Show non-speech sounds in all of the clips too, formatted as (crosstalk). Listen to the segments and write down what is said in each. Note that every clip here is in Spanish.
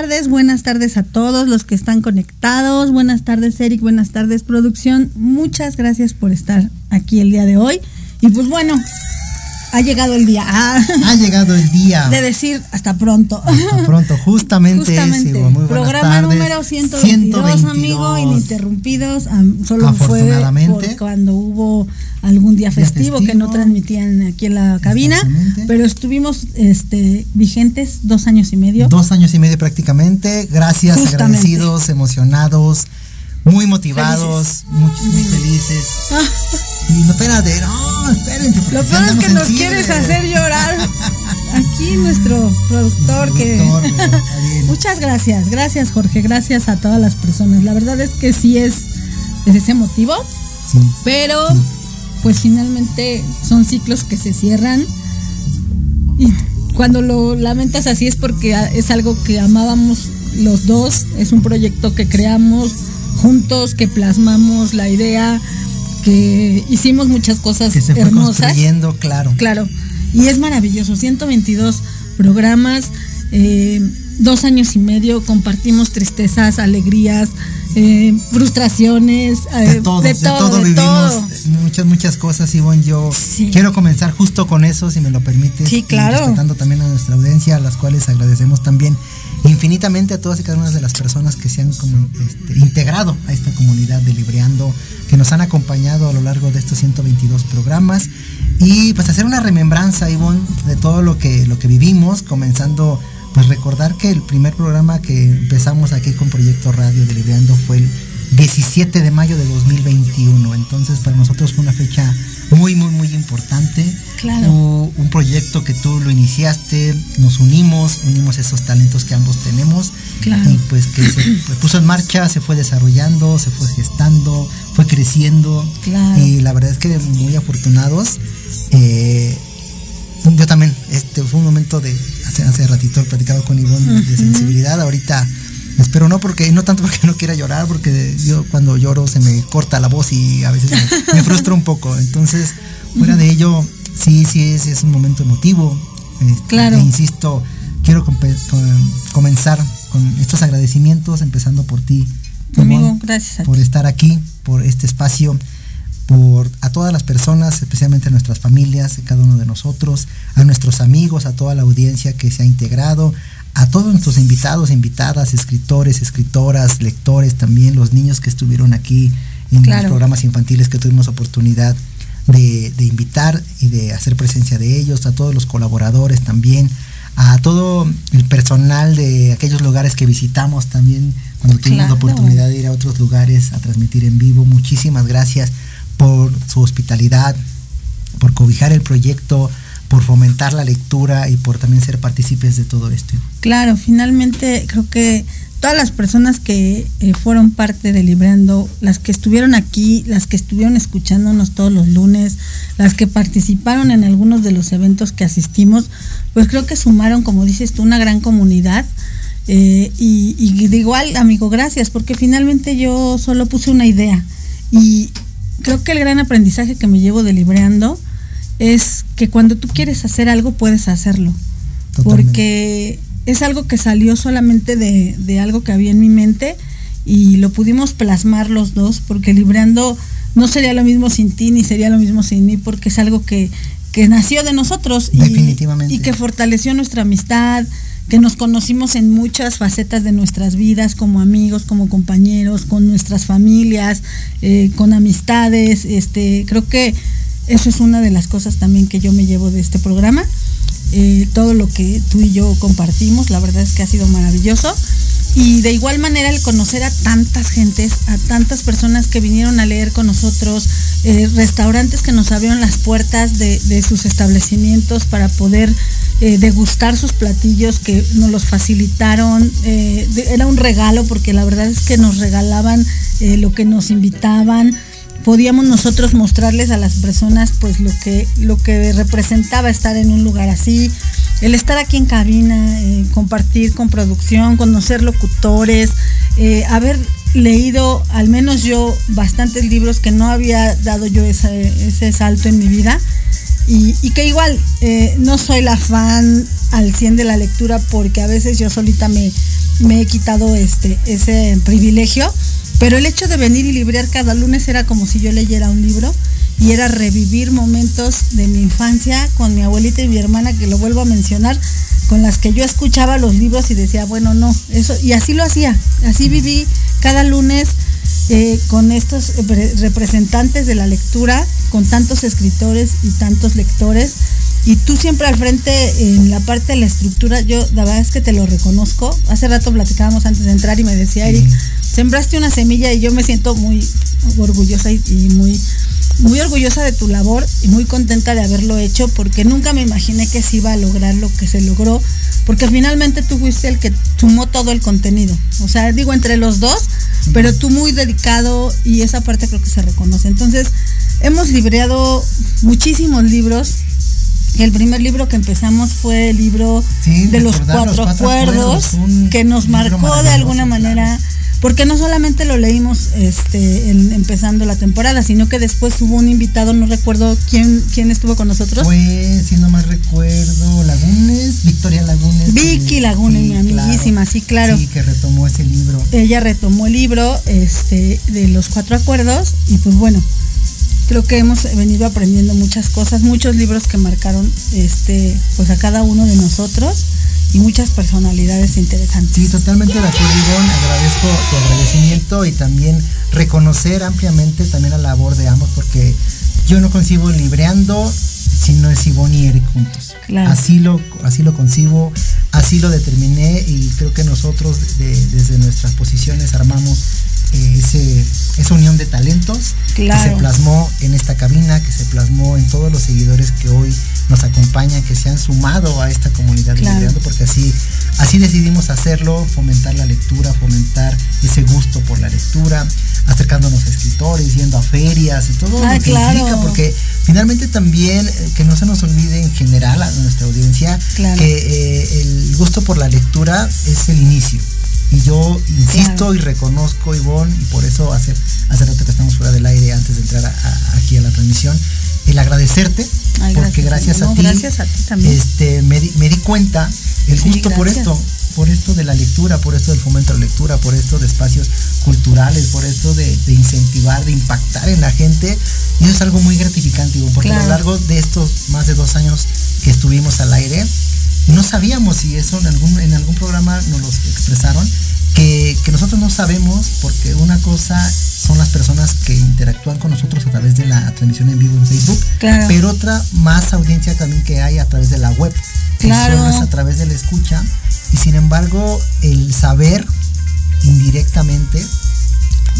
Tardes, buenas tardes a todos los que están conectados, buenas tardes Eric, buenas tardes producción, muchas gracias por estar aquí el día de hoy. Y pues bueno, ha llegado el día. Ah. Ha llegado el día. De decir hasta pronto. Hasta pronto, justamente. justamente. muy Programa número 122, amigo, ininterrumpidos. Solo fue por cuando hubo algún día festivo, que no transmitían aquí en la cabina. Pero estuvimos este, vigentes dos años y medio. Dos años y medio prácticamente. Gracias, agradecidos, emocionados muy motivados, muy, felices. Ah. Y no, espérate, no, espérense. Lo peor es que nos quieres hacer llorar. (laughs) Aquí nuestro productor, que... (laughs) Muchas gracias, gracias Jorge, gracias a todas las personas. La verdad es que sí es, es ese motivo, sí, pero pues finalmente son ciclos que se cierran y cuando lo lamentas así es porque es algo que amábamos los dos, es un proyecto que creamos juntos, que plasmamos la idea, que hicimos muchas cosas que se fue Construyendo, claro. Claro. Y es maravilloso. 122 programas, eh, dos años y medio, compartimos tristezas, alegrías, eh, frustraciones, de, eh, todo, de, todo, vivimos muchas, muchas cosas, Ivonne. Yo quiero comenzar justo con eso, si me lo permites. Sí, claro. Respetando también a nuestra audiencia, a las cuales agradecemos también infinitamente a todas y cada una de las personas que se han como, este, integrado a esta comunidad de Libreando, que nos han acompañado a lo largo de estos 122 programas. Y pues hacer una remembranza, Ivonne, de todo lo que, lo que vivimos, comenzando pues recordar que el primer programa que empezamos aquí con Proyecto Radio de Libreando fue el 17 de mayo de 2021. Entonces para nosotros fue una fecha muy, muy, muy importante. Claro. un proyecto que tú lo iniciaste, nos unimos, unimos esos talentos que ambos tenemos. Claro. Y pues que se (clears throat) puso en marcha, se fue desarrollando, se fue gestando, fue creciendo. Claro. Y la verdad es que muy afortunados. Eh, yo también, este fue un momento de, hace, hace ratito he platicado con Ivonne de sensibilidad, ahorita Espero no porque, no tanto porque no quiera llorar, porque yo cuando lloro se me corta la voz y a veces me, frustra un poco. Entonces, fuera de ello, sí, sí es, es un momento emotivo. Este, claro. E insisto, quiero comenzar con estos agradecimientos, empezando por ti. Amigo, gracias. por estar aquí, por este espacio, por a todas las personas, especialmente a nuestras familias, a cada uno de nosotros, a nuestros amigos, a toda la audiencia que se ha integrado, a todos nuestros invitados, invitadas, escritores, escritoras, lectores, también los niños que estuvieron aquí en los programas infantiles que tuvimos oportunidad de, invitar y de hacer presencia de ellos, a todos los colaboradores también, a todo el personal de aquellos lugares que visitamos también cuando tuvimos la oportunidad de ir a otros lugares a transmitir en vivo. Muchísimas gracias por su hospitalidad, por cobijar el proyecto, por fomentar la lectura y por también ser partícipes de todo esto. Claro, finalmente creo que todas las personas que eh, fueron parte de Librando, las que estuvieron aquí, las que estuvieron escuchándonos todos los lunes, las que participaron en algunos de los eventos que asistimos, pues creo que sumaron, como dices tú, una gran comunidad. Eh, y, y de igual, amigo, gracias, porque finalmente yo solo puse una idea. Y creo que el gran aprendizaje que me llevo de Libreando es que cuando tú quieres hacer algo puedes hacerlo. Porque es algo que salió solamente de, algo que había en mi mente y lo pudimos plasmar los dos, porque librando no sería lo mismo sin ti ni sería lo mismo sin mí, porque es algo que, nació de nosotros y, que fortaleció nuestra amistad, que nos conocimos en muchas facetas de nuestras vidas, como amigos, como compañeros, con nuestras familias, eh, con amistades. Este, creo que eso es una de las cosas también que yo me llevo de este programa. Eh, todo lo que tú y yo compartimos, la verdad es que ha sido maravilloso. Y de igual manera el conocer a tantas gentes, a tantas personas que vinieron a leer con nosotros, eh, restaurantes que nos abrieron las puertas de, sus establecimientos para poder eh, degustar sus platillos que nos los facilitaron. era un regalo porque la verdad es que nos regalaban lo que nos invitaban podíamos nosotros mostrarles a las personas pues lo que, lo que representaba estar en un lugar así, el estar aquí en cabina, eh, compartir con producción, conocer locutores, eh, haber leído al menos yo bastantes libros que no había dado yo ese, salto en mi vida. Y, que igual eh, no soy la fan al 100 de la lectura porque a veces yo solita me, me he quitado este, ese privilegio, pero el hecho de venir y librear cada lunes era como si yo leyera un libro y era revivir momentos de mi infancia con mi abuelita y mi hermana, que lo vuelvo a mencionar, con las que yo escuchaba los libros y decía, bueno, no, eso, y así lo hacía, así viví cada lunes eh, con estos representantes de la lectura, con tantos escritores y tantos lectores. Y tú siempre al frente en la parte de la estructura, yo la verdad es que te lo reconozco. Hace rato platicábamos antes de entrar y me decía, Eric, sembraste una semilla y yo me siento muy orgullosa y, muy, muy orgullosa de tu labor y muy contenta de haberlo hecho porque nunca me imaginé que se iba a lograr lo que se logró, porque finalmente tú fuiste el que sumó todo el contenido. O sea, digo, entre los dos, pero tú muy dedicado y esa parte creo que se reconoce. Entonces, hemos libreado muchísimos libros. El primer libro que empezamos fue el libro de los cuatro, acuerdos, que nos marcó de alguna manera porque no solamente lo leímos este, empezando la temporada, sino que después hubo un invitado, no recuerdo quién, quién estuvo con nosotros. Fue, si no mal recuerdo, Lagunes, Victoria Lagunes. Vicky Lagunes, mi amiguísima, sí, claro. Sí, que retomó ese libro. Ella retomó el libro este, de los cuatro acuerdos y pues bueno, creo que hemos venido aprendiendo muchas cosas, muchos libros que marcaron este, pues a cada uno de nosotros y muchas personalidades interesantes. Sí, totalmente de acuerdo, Ivonne. Agradezco tu agradecimiento y también reconocer ampliamente también la labor de ambos, porque yo no concibo libreando si no es Ivonne y Eric juntos. Así, lo, así lo concibo, así lo determiné y creo que nosotros desde nuestras posiciones armamos eh, ese, de talentos que se plasmó en esta cabina, que se plasmó en todos los seguidores que hoy nos acompañan, que se han sumado a esta comunidad claro. porque así, así decidimos hacerlo, fomentar la lectura, fomentar ese gusto por la lectura, acercándonos a escritores, yendo a ferias y todo lo ah, que implica, porque finalmente también eh, que no se nos olvide en general a nuestra audiencia que eh, el gusto por la lectura es el inicio. Y yo insisto y reconozco, Ivonne, y por eso hace, hace rato que estamos fuera del aire antes de entrar aquí a la transmisión, el agradecerte, porque gracias, a, ti, gracias a ti también. Este, me, di, cuenta el gusto por esto, por esto de la lectura, por esto del fomento de la lectura, por esto de espacios culturales, por esto de, incentivar, de impactar en la gente. Y eso es algo muy gratificante, Ivonne, porque a lo largo de estos más de dos años que estuvimos al aire, no sabíamos si eso en algún, en algún programa nos lo expresaron, que, nosotros no sabemos porque una cosa son las personas que interactúan con nosotros a través de la transmisión en vivo en Facebook, pero otra más audiencia también que hay a través de la web. Claro. es a través de la escucha. Y sin embargo, el saber indirectamente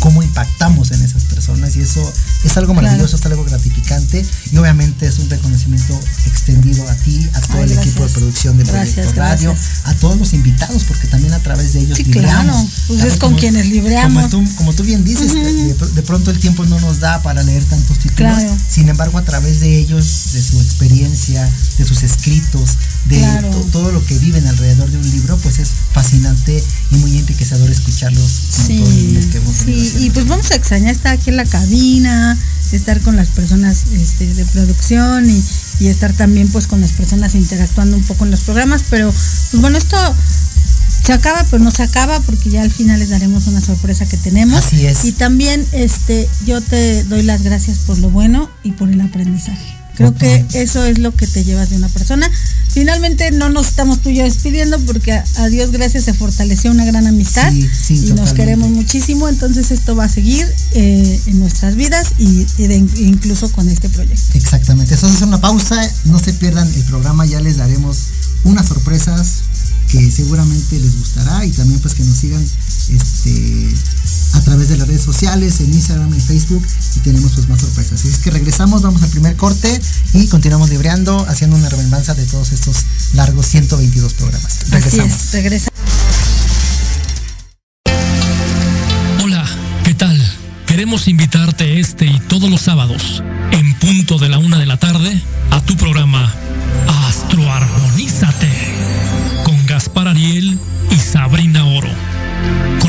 cómo impactamos en esas personas y eso es algo maravilloso, es algo gratificante y obviamente es un reconocimiento extendido a ti, a todo el equipo de producción de Proyecto Radio, a todos los invitados, porque también a través de ellos sí, Claro, pues es con quienes libreamos. Como tú, bien dices, de, pronto el tiempo no nos da para leer tantos títulos, sin embargo a través de ellos, de su experiencia, de sus escritos, de todo lo que viven alrededor de un libro, pues es fascinante y muy enriquecedor escucharlos. Sí, sí y pues vamos a extrañar estar aquí en la cabina, estar con las personas este, de producción y, estar también pues con las personas interactuando un poco en los programas, pero pues bueno, esto se acaba, pero no se acaba porque ya al final les daremos una sorpresa que tenemos. Así es. Y también este, yo te doy las gracias por lo bueno y por el aprendizaje. Creo que eso es lo que te llevas de una persona. Finalmente no nos estamos tú y yo despidiendo porque a, Dios gracias se fortaleció una gran amistad y nos queremos muchísimo. Entonces esto va a seguir eh, en nuestras vidas y, incluso con este proyecto. Exactamente. Eso es una pausa. No se pierdan el programa. Ya les daremos unas sorpresas que seguramente les gustará y también pues que nos sigan este, a través de las redes sociales, en Instagram, en Facebook y tenemos pues más sorpresas. Así es que regresamos, vamos al primer corte y continuamos libreando, haciendo una remembranza de todos estos largos 122 programas. Regresamos. regresa. Hola, ¿qué tal? Queremos invitarte este y todos los sábados, en punto de la una de la tarde, a tu programa Astroarmonízate con Gaspar Ariel y Sabrina Oro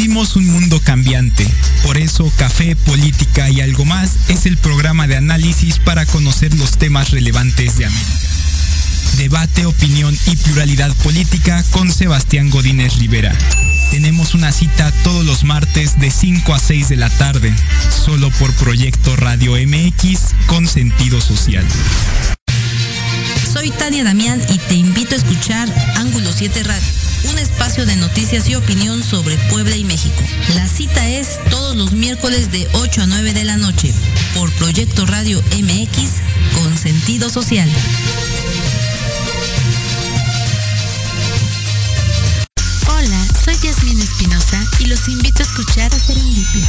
Vivimos un mundo cambiante, por eso Café, Política y algo más es el programa de análisis para conocer los temas relevantes de América. Debate, opinión y pluralidad política con Sebastián Godínez Rivera. Tenemos una cita todos los martes de 5 a 6 de la tarde, solo por Proyecto Radio MX con sentido social. Soy Tania Damián y te invito a escuchar Ángulo 7 Radio, un espacio de noticias y opinión sobre Puebla y México. La cita es todos los miércoles de 8 a 9 de la noche por Proyecto Radio MX con sentido social. Hola, soy Yasmin Espinosa y los invito a escuchar a Serendipia.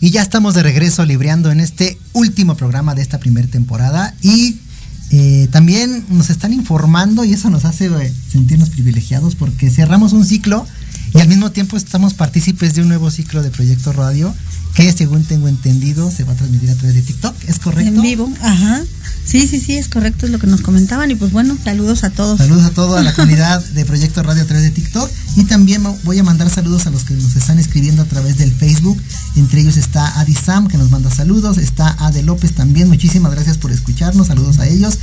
Y ya estamos de regreso libreando en este último programa de esta primera temporada. Y eh, también nos están informando y eso nos hace eh, sentirnos privilegiados porque cerramos un ciclo y al mismo tiempo estamos partícipes de un nuevo ciclo de Proyecto Radio que según tengo entendido se va a transmitir a través de TikTok, ¿es correcto? En vivo, ajá. Sí, sí, sí, es correcto, es lo que nos comentaban. Y pues bueno, saludos a todos. Saludos a toda la comunidad de Proyecto Radio a través de TikTok. Y también voy a mandar saludos a los que nos están escribiendo a través del Facebook. Entre ellos está Adi Sam, que nos manda saludos. Está Ade López también. Muchísimas gracias por escucharnos. Saludos a ellos.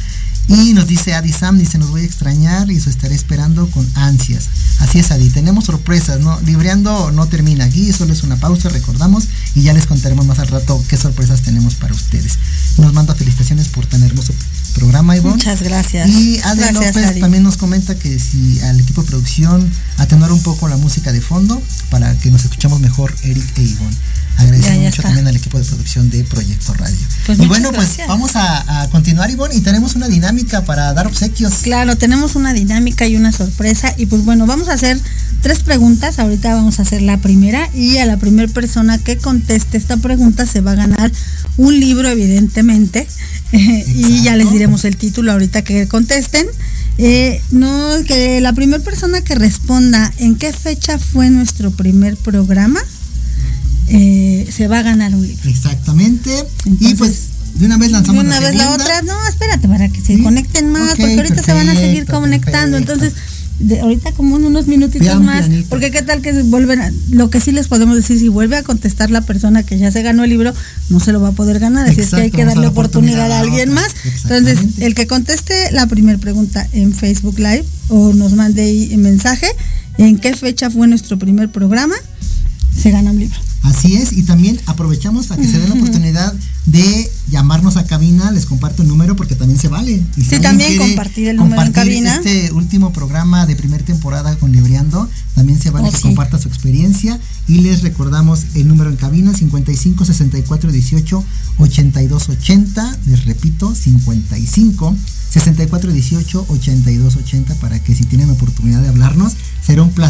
Y nos dice Adi Sam, dice, nos voy a extrañar y eso estaré esperando con ansias. Así es, Adi, tenemos sorpresas, ¿no? Libreando no termina aquí, solo es una pausa, recordamos, y ya les contaremos más al rato qué sorpresas tenemos para ustedes. Nos manda felicitaciones por tan hermoso programa, Ivonne. Muchas gracias. Y Adi Gracias, López Adi. también nos comenta que si al equipo de producción atenuar un poco la música de fondo para que nos escuchemos mejor Eric e Ivonne. Agradecemos mucho está. también al equipo de producción de Proyecto Radio. Pues y bueno, pues vamos a, a continuar, Ivonne, y tenemos una dinámica para dar obsequios. Claro, tenemos una dinámica y una sorpresa. Y pues bueno, vamos a hacer tres preguntas. Ahorita vamos a hacer la primera. Y a la primera persona que conteste esta pregunta se va a ganar un libro, evidentemente. (laughs) y ya les diremos el título ahorita que contesten. Eh, no, que la primera persona que responda en qué fecha fue nuestro primer programa, eh, se va a ganar un libro. Exactamente. y pues de una vez De lanzamos una la vez la otra, no, espérate, para que se Sí. conecten más, porque ahorita se van a seguir perfecto, conectando. perfecto. Entonces, de- ahorita como en unos minutitos Pian, más, pianito. porque qué tal que vuelven a- lo que sí les podemos decir, si vuelve a contestar la persona que ya se ganó el libro, no se lo va a poder ganar, así es que hay que darle dar oportunidad oportunidad a alguien más. Entonces, el que conteste la primera pregunta en Facebook Live o nos mande ahí mensaje en qué fecha fue nuestro primer programa, se gana un libro. Así es, y también aprovechamos para que se den la oportunidad de llamarnos a cabina, les comparto el número porque también se vale. Y Sí, también compartir el número en cabina. Este último programa de primera temporada con Libreando, también se vale Oh, que sí. comparta su experiencia y les recordamos el número en cabina 55 64 18 82 80, les repito 55 64 18 82 80 para que si tienen oportunidad de hablarnos,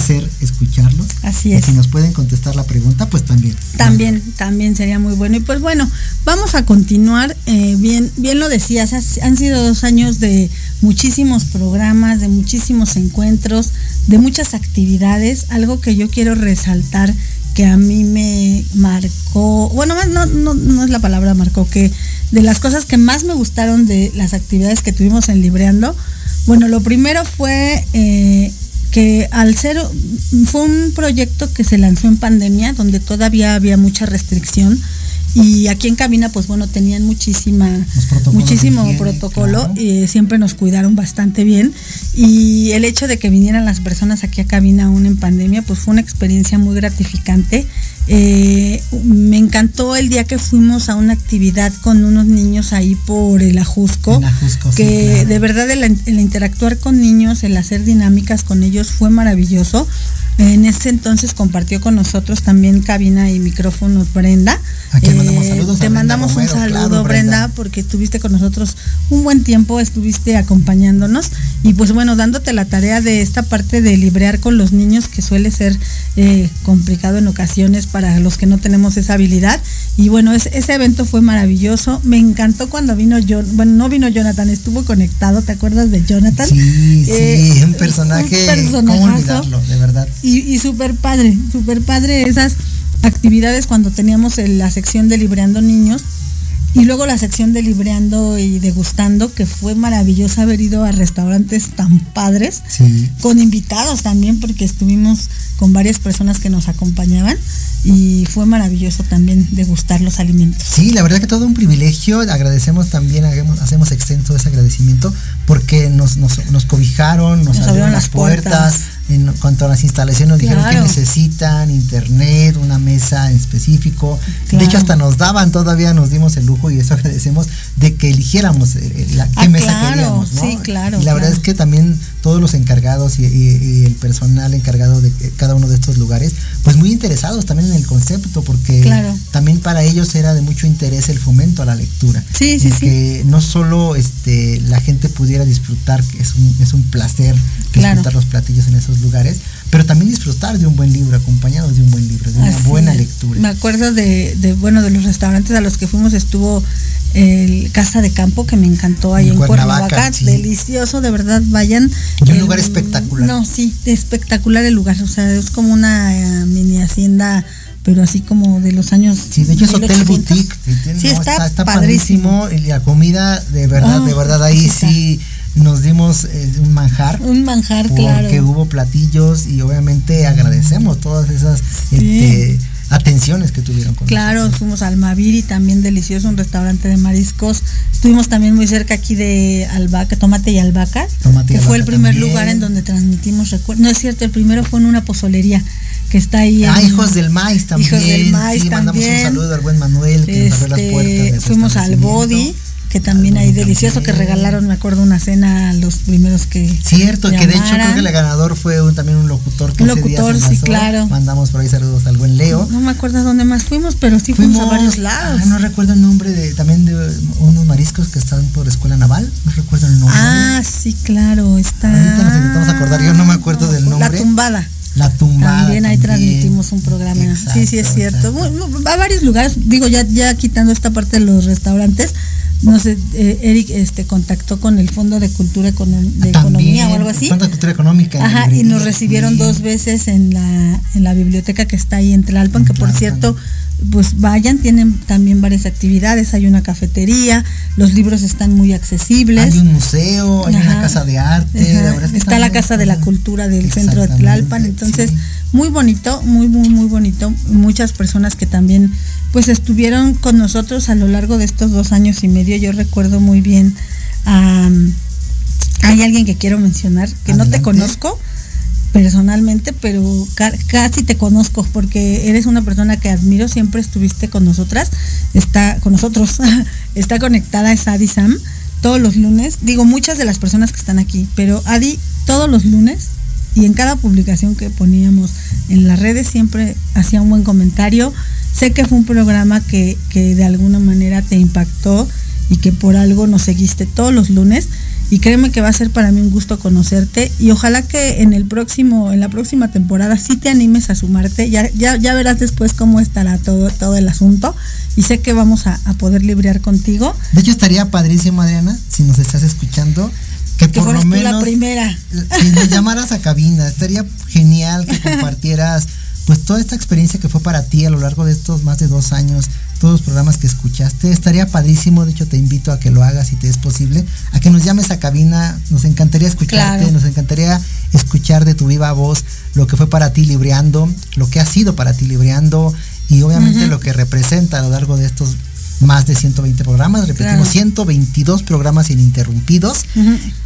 placer escucharlos. Así Y es. si nos pueden contestar la pregunta, pues también. También, también sería muy bueno. Y pues bueno, vamos a continuar. eh, bien, bien lo decías, has- han sido dos años de muchísimos programas, de muchísimos encuentros, de muchas actividades. Algo que yo quiero resaltar que a mí me marcó, bueno, no, no, no es la palabra marcó, que de las cosas que más me gustaron de las actividades que tuvimos en Libreando, bueno, lo primero fue eh, que al ser, fue un proyecto que se lanzó en pandemia, donde todavía había mucha restricción y aquí en cabina pues bueno tenían muchísima muchísimo protocolo y siempre nos cuidaron bastante bien y el hecho de que vinieran las personas aquí a cabina aún en pandemia pues fue una experiencia muy gratificante eh, me encantó el día que fuimos a una actividad con unos niños ahí por el Ajusco, que de verdad el, el, interactuar con niños, el hacer dinámicas con ellos fue maravilloso. En ese entonces compartió con nosotros también cabina y micrófono Brenda. Eh, te mandamos un saludo, Brenda. porque estuviste con nosotros un buen tiempo, estuviste acompañándonos y pues bueno, dándote la tarea de esta parte de librear con los niños que suele ser eh, complicado en ocasiones para los que no tenemos esa habilidad. Y bueno, ese evento fue maravilloso. Me encantó cuando vino John, bueno, no vino Jonathan, estuvo conectado, ¿te acuerdas de Jonathan? Sí, sí, eh, un personaje, ¿cómo olvidarlo? De verdad. Y, y súper padre, súper padre esas actividades cuando teníamos la sección de Libreando Niños y luego la sección de libreando y degustando, que fue maravilloso haber ido a restaurantes tan padres, con invitados también, porque estuvimos con varias personas que nos acompañaban y fue maravilloso también degustar los alimentos. Sí, la verdad que todo un privilegio, agradecemos también, hacemos extenso ese agradecimiento porque nos, nos, cobijaron, nos, abrieron las puertas en cuanto a las instalaciones nos dijeron que necesitan internet, una mesa en específico. De hecho, hasta nos daban, todavía nos dimos el lujo y eso agradecemos de que eligiéramos eh, eh, la, qué ah, mesa queríamos. Sí, claro. Y la verdad es que también todos los encargados y, el personal encargado de cada uno de estos lugares, pues muy interesados también en el concepto, porque también para ellos era de mucho interés el fomento a la lectura. Sí, sí, Que no solo este, la gente pudiera disfrutar, que es un, es un placer disfrutar los platillos en esos lugares, pero también disfrutar de un buen libro, acompañados de un buen libro, de una buena lectura. Me acuerdo de, bueno, de los restaurantes a los que fuimos, estuvo el Casa de Campo, que me encantó ahí en, Cuernavaca, delicioso, de verdad, vayan. Y un lugar espectacular. No, sí, espectacular el lugar, o sea, es como una eh, mini hacienda pero así como de los años. Sí, de hecho es hotel boutique. Sí, está, está, padrísimo. Y la comida, de verdad, de oh, verdad, ahí sí nos dimos eh, un manjar. Un manjar, claro. Porque hubo platillos y obviamente agradecemos todas esas este, atenciones que tuvieron con Claro, fuimos al Maviri, también delicioso, un restaurante de mariscos. Estuvimos también muy cerca aquí de Albaca, Tomate y Albaca, que fue el primer lugar en donde transmitimos recuerdos. No es cierto, el primero fue en una pozolería que está ahí. Ah, Hijos del Maíz también. Hijos del Maíz mandamos un saludo al buen Manuel que nos abrió las puertas. fuimos al Body que también hay delicioso que regalaron, me acuerdo, una cena a los primeros que. Cierto, que de hecho creo que el ganador fue también un locutor que un locutor, sí, claro. Mandamos por ahí saludos al buen Leo. No, me acuerdo dónde más fuimos, pero sí fuimos, a varios lados. Ah, no recuerdo el nombre de también de unos mariscos que están por Escuela Naval, no recuerdo el nombre. Ah, sí, claro, está. Ahorita nos intentamos acordar, yo no me acuerdo del nombre. La tumbada. La tumbada. También ahí transmitimos un programa. sí, sí, es cierto. a varios lugares, digo, ya, ya quitando esta parte de los restaurantes, no sé, eh, Eric este, contactó con el Fondo de Cultura de Economía o algo así. Fondo de Cultura Económica. Ajá, y nos recibieron dos veces en la, en la biblioteca que está ahí en Tlalpan, que por cierto, pues vayan, tienen también varias actividades, hay una cafetería, los libros están muy accesibles. Hay un museo, hay una casa de arte. está la Casa de la Cultura del centro de Tlalpan, entonces muy bonito, muy, muy, muy bonito. Muchas personas que también pues estuvieron con nosotros a lo largo de estos dos años y medio. Yo recuerdo muy bien, hay alguien que quiero mencionar, que no te conozco personalmente, pero casi te conozco porque eres una persona que admiro, siempre estuviste con nosotras, está con nosotros, (laughs) está conectada, es Adi Sam, todos los lunes, digo muchas de las personas que están aquí, pero Adi todos los lunes y en cada publicación que poníamos en las redes siempre hacía un buen comentario. Sé que fue un programa que, que de alguna manera te impactó y que por algo nos seguiste todos los lunes y créeme que va a ser para mí un gusto conocerte y ojalá que en el próximo en la próxima temporada sí te animes a sumarte ya ya, ya verás después cómo estará todo todo el asunto y sé que vamos a, poder librear contigo de hecho estaría padrísimo Adriana si nos estás escuchando que, por lo menos la primera. Que nos llamaras a cabina. Estaría genial que (laughs) compartieras pues toda esta experiencia que fue para ti a lo largo de estos más de dos años, todos los programas que escuchaste. Estaría padrísimo, de hecho te invito a que lo hagas si te es posible, a que nos llames a cabina, nos encantaría escucharte, nos encantaría escuchar de tu viva voz lo que fue para ti libreando, lo que ha sido para ti libreando y obviamente lo que representa a lo largo de estos más de 120 programas, repetimos 122 programas ininterrumpidos.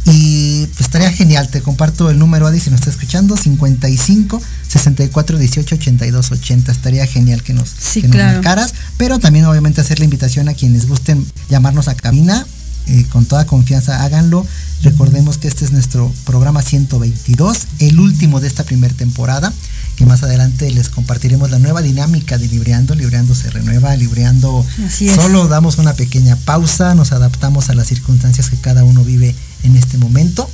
Y pues estaría genial, te comparto el número Adi si nos está escuchando, 55 64 18 82 80, estaría genial que nos, Sí, que nos claro. marcaras, pero también obviamente hacer la invitación a quienes gusten llamarnos a cabina, eh, con toda confianza háganlo, recordemos que este es nuestro programa 122, el último de esta primera temporada que más adelante les compartiremos la nueva dinámica de Libreando. Libreando se renueva, Libreando Así es. solo damos una pequeña pausa, nos adaptamos a las circunstancias que cada uno vive en este momento,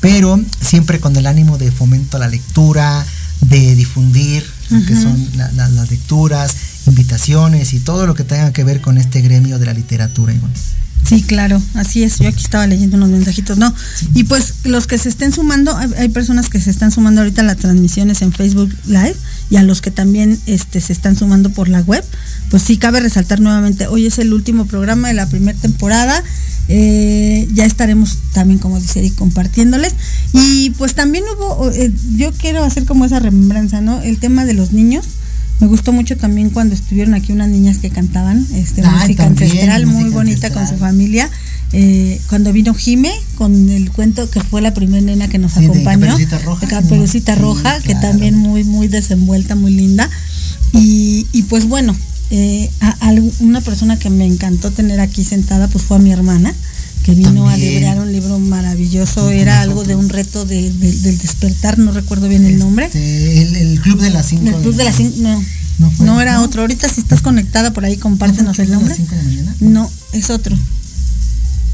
pero siempre con el ánimo de fomento a la lectura, de difundir lo que son la- la- las lecturas, invitaciones y todo lo que tenga que ver con este gremio de la literatura. Ivonne. Sí, claro, así es. Yo aquí estaba leyendo unos mensajitos, ¿no? Y pues los que se estén sumando, hay, personas que se están sumando ahorita a las transmisiones en Facebook Live y a los que también este, se están sumando por la web. Pues sí, cabe resaltar nuevamente, hoy es el último programa de la primera temporada. eh, ya estaremos también, como dice Eric, compartiéndoles. Y pues también hubo, eh, yo quiero hacer como esa remembranza, ¿no? El tema de los niños. Me gustó mucho también cuando estuvieron aquí unas niñas que cantaban este, música también, ancestral, muy bonita con su familia. Eh, cuando vino Jime, con el cuento que fue la primera nena que nos Sí, de acompañó, Caperucita Roja, de Caperucita sí, Roja, que claro. también muy, muy desenvuelta, muy linda. Y, y pues bueno, eh, a- una persona que me encantó tener aquí sentada, pues fue a mi hermana, que vino a librar un libro maravilloso, era algo de un reto de- de- del despertar, no recuerdo bien el nombre. Este, el, el Club de las 5 El Club de las Cinco, no, No era ¿no? otro. Ahorita si estás conectada por ahí, compártenos el nombre. de la mañana? No, es otro.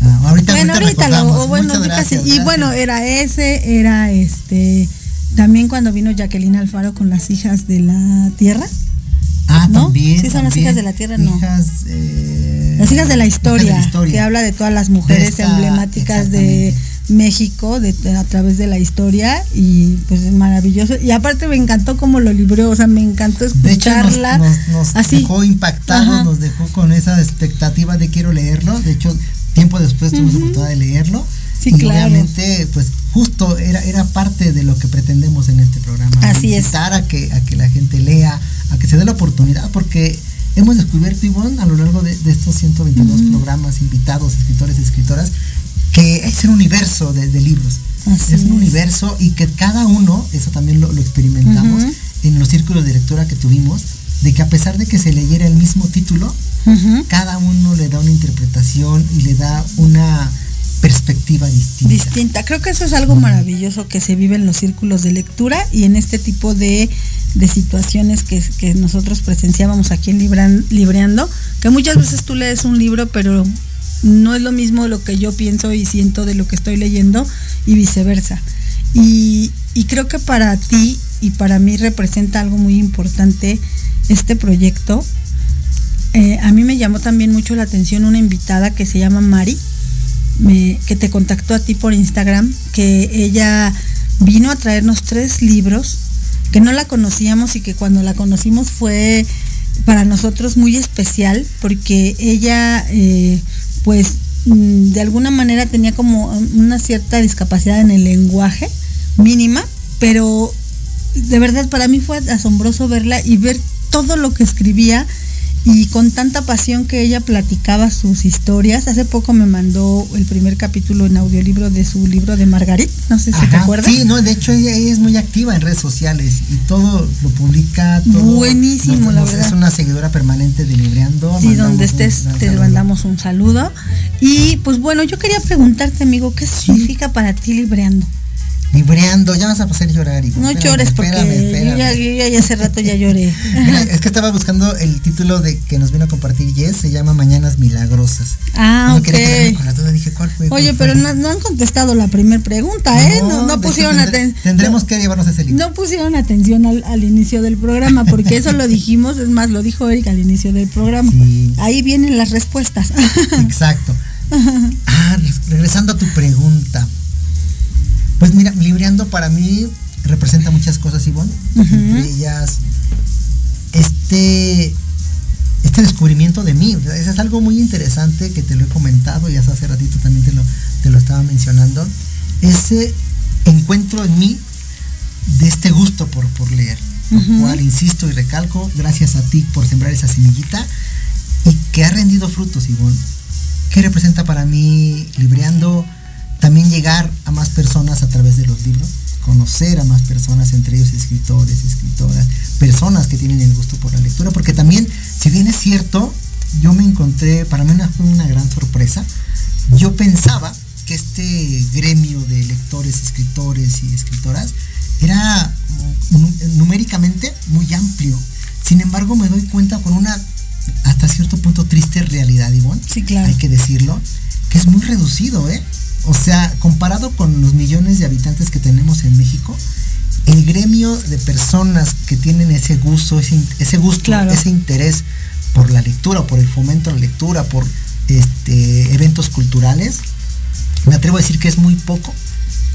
Ah, ahorita, bueno, ahorita lo, recordamos. o bueno, ahorita sí. gracias, Y gracias. bueno, era ese, era este, también cuando vino Jacqueline Alfaro con las hijas de la tierra. Ah, ¿no? también. Sí, son las hijas de la tierra, no. Hijas, eh, Las hijas de la historia, de la historia. que habla de todas las mujeres esta- emblemáticas de. México de, de- a través de la historia y pues es maravilloso. Y aparte me encantó cómo lo libró, o sea, me encantó De hecho, nos, escucharla. nos- nos así. dejó impactados, Ajá. nos dejó con esa expectativa de quiero leerlo. De hecho, tiempo después tuvimos la oportunidad de leerlo. Sí, y claro. obviamente, pues justo era, era parte de lo que pretendemos en este programa. Así es. A que, a que la gente lea, a que se dé la oportunidad, porque hemos descubierto, Ivonne, a lo largo de, de estos 122 programas, invitados, escritores y escritoras, que es un universo de, de libros. Así es un es. universo y que cada uno, eso también lo, lo experimentamos en los círculos de lectura que tuvimos, de que a pesar de que se leyera el mismo título, cada uno le da una interpretación y le da una perspectiva distinta. distinta. Creo que eso es algo maravilloso que se vive en los círculos de lectura y en este tipo de, de situaciones que, que nosotros presenciábamos aquí en Libreando, que muchas veces tú lees un libro, pero no es lo mismo lo que yo pienso y siento de lo que estoy leyendo y viceversa. Y, y creo que para ti y para mí representa algo muy importante este proyecto. Eh, a mí me llamó también mucho la atención una invitada que se llama Mari, me- que te contactó a ti por Instagram, que ella vino a traernos tres libros, que no la conocíamos y que cuando la conocimos fue para nosotros muy especial, porque ella, eh, pues, mm, de alguna manera tenía como una cierta discapacidad en el lenguaje, mínima, pero de verdad para mí fue asombroso verla y ver todo lo que escribía y con tanta pasión que ella platicaba sus historias. Hace poco me mandó el primer capítulo en audiolibro de su libro de Margarit, no sé si te Ajá, acuerdas. Sí, no, de hecho ella, ella es muy activa en redes sociales y todo lo publica. Todo, Buenísimo, nos- la verdad. Es una seguidora permanente de Libreando. Sí, donde estés te saludo. mandamos un saludo. Y pues bueno, yo quería preguntarte, amigo, ¿qué significa para ti libreando? Libreando, ya vas a hacer llorar. Ivonne. No Espérame, llores porque espérame, yo espérame. ya, yo ya- ya hace rato ya lloré. Mira, es que estaba buscando el título de que nos vino a compartir Jess, se llama Mañanas Milagrosas. Ah, No ok. quería quedarme con la duda, dije, ¿cuál fue? Oye, ¿Cuál pero no, no han contestado la primera pregunta, ¿eh? No, pusieron atención. Tendremos que llevarnos ese libro. No pusieron atención al, al inicio del programa, porque eso lo dijimos, es más, lo dijo Erika al inicio del programa. Sí. Ahí vienen las respuestas. Exacto. (laughs) Ah, res- regresando a tu pregunta. Pues mira, libreando para mí representa muchas cosas, Ivonne. Entre ellas, este, este descubrimiento de mí. Eso es algo muy interesante que te lo he comentado y hasta hace ratito también te lo, te lo estaba mencionando. Ese encuentro en mí de este gusto por, por leer. Lo cual, insisto y recalco, gracias a ti por sembrar esa semillita y que ha rendido frutos, Ivonne. ¿Qué representa para mí libreando? También llegar a más personas a través de los libros, conocer a más personas, entre ellos escritores, escritoras, personas que tienen el gusto por la lectura, porque también, si bien es cierto, yo me encontré, para mí fue una gran sorpresa, yo pensaba que este gremio de lectores, escritores y escritoras era numéricamente muy amplio. Sin embargo, me doy cuenta con una hasta cierto punto triste realidad, Ivonne. Sí, claro. Hay que decirlo, que es muy reducido, ¿eh? O sea, comparado con los millones de habitantes que tenemos en México, el gremio de personas que tienen ese gusto, ese, gusto, ese interés por la lectura, por el fomento a la lectura, por este, eventos culturales, me atrevo a decir que es muy poco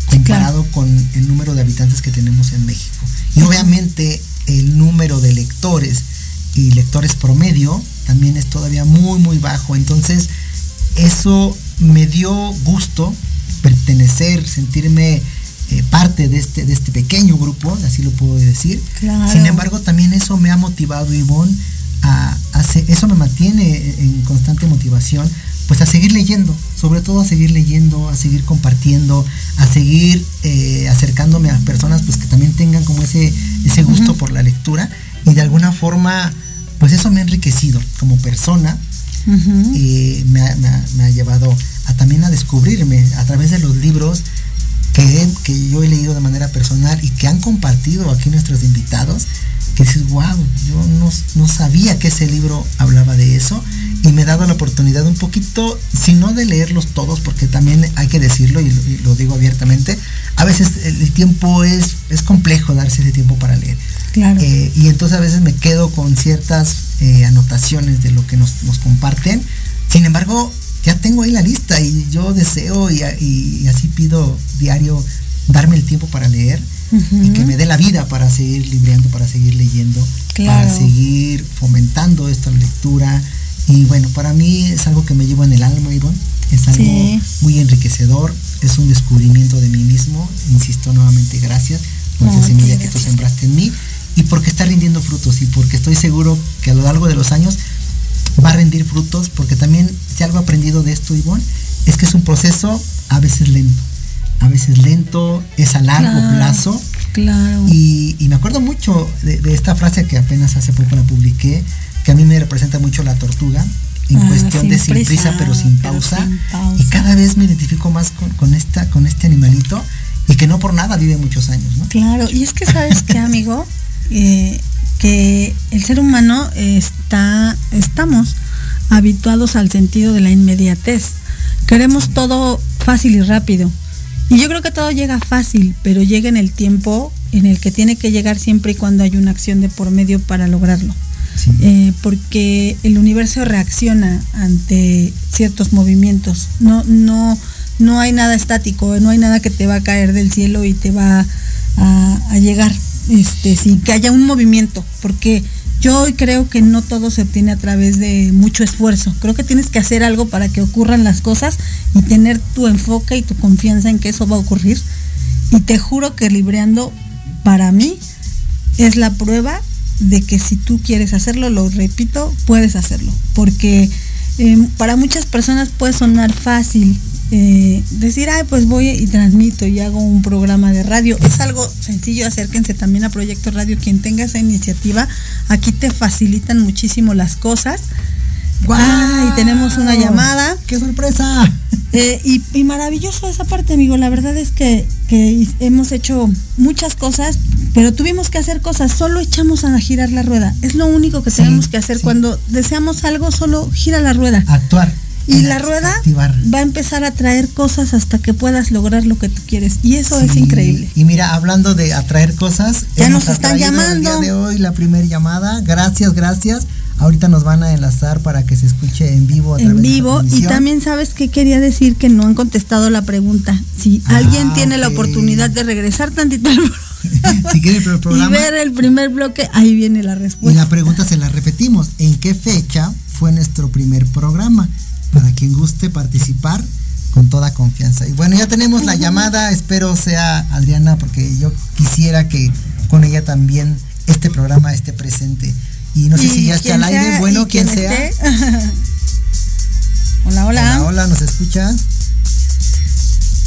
comparado con el número de habitantes que tenemos en México. Y obviamente el número de lectores y lectores promedio también es todavía muy, muy bajo. Entonces, eso me dio gusto pertenecer, sentirme eh, parte de este, de este pequeño grupo, así lo puedo decir. Sin embargo, también eso me ha motivado, Ivonne, a, eso me mantiene en constante motivación, pues a seguir leyendo, sobre todo a seguir leyendo, a seguir compartiendo, a seguir eh, acercándome a personas pues que también tengan como ese, ese gusto por la lectura. Y de alguna forma pues eso me ha enriquecido como persona y me ha, llevado a también a descubrirme a través de los libros que, que yo he leído de manera personal y que han compartido aquí nuestros invitados que dices, wow, yo no, sabía que ese libro hablaba de eso y me he dado la oportunidad un poquito, si no de leerlos todos, porque también hay que decirlo y lo, digo abiertamente, a veces el, tiempo es, es complejo darse ese tiempo para leer. Claro. Eh, y entonces a veces me quedo con ciertas eh, anotaciones de lo que nos, comparten. Sin embargo, ya tengo ahí la lista y yo deseo y, y así pido diario darme el tiempo para leer y que me dé la vida para seguir libreando, para seguir leyendo, para seguir fomentando esta lectura. Y bueno, para mí es algo que me llevo en el alma, Ivonne. Es algo muy enriquecedor, es un descubrimiento de mí mismo. Insisto nuevamente, gracias por esa semilla que tú sembraste en mí porque está rindiendo frutos y porque estoy seguro que a lo largo de los años va a rendir frutos porque también si algo he aprendido de esto, Ivonne, es que es un proceso a veces lento a veces lento, es a largo plazo. Claro. Y, me acuerdo mucho de, esta frase que apenas hace poco la publiqué, que a mí me representa mucho la tortuga, en ah, cuestión de sin prisa, pero, sin, pausa, Y cada vez me identifico más con, esta, con este animalito y que no por nada vive muchos años, ¿no? Claro, y es que sabes qué, amigo, eh, que el ser humano está, estamos habituados al sentido de la inmediatez. Queremos todo fácil y rápido. Y yo creo que todo llega fácil, pero llega en el tiempo en el que tiene que llegar siempre y cuando hay una acción de por medio para lograrlo. Eh, porque el universo reacciona ante ciertos movimientos. No, no, no hay nada estático, no hay nada que te va a caer del cielo y te va a, a llegar este, que haya un movimiento. Porque yo creo que no todo se obtiene a través de mucho esfuerzo. Creo que tienes que hacer algo para que ocurran las cosas y tener tu enfoque y tu confianza en que eso va a ocurrir. Y te juro que libreando para mí es la prueba de que si tú quieres hacerlo, lo repito, puedes hacerlo. Porque eh, para muchas personas puede sonar fácil eh, decir, ay, pues voy y transmito y hago un programa de radio. Es algo sencillo, acérquense también a Proyecto Radio, quien tenga esa iniciativa, aquí te facilitan muchísimo las cosas. y tenemos una llamada. ¡Qué sorpresa! Eh, y, maravilloso esa parte, amigo. La verdad es que, hemos hecho muchas cosas, pero tuvimos que hacer cosas. Solo echamos a girar la rueda. Es lo único que tenemos que hacer. Cuando deseamos algo, solo gira la rueda. Actuar. Y la rueda va a empezar a traer cosas hasta que puedas lograr lo que tú quieres. Y eso es increíble. Y mira, hablando de atraer cosas, ya nos están llamando. El día de hoy la primera llamada. Gracias, gracias. Ahorita nos van a enlazar para que se escuche en vivo. A en vivo. y también sabes que quería decir que no han contestado la pregunta. Si ah, alguien tiene la oportunidad de regresar tantito al (laughs) si quiere el (laughs) programa, y ver el primer bloque, ahí viene la respuesta. Y la pregunta se la repetimos. ¿En qué fecha fue nuestro primer programa? Para quien guste participar, con toda confianza. Y bueno, ya tenemos la llamada, espero sea Adriana, porque yo quisiera que con ella también este programa esté presente. Y no sé si ya está al aire, bueno, quien, sea. (laughs) hola, hola. Hola, hola, ¿nos escuchas?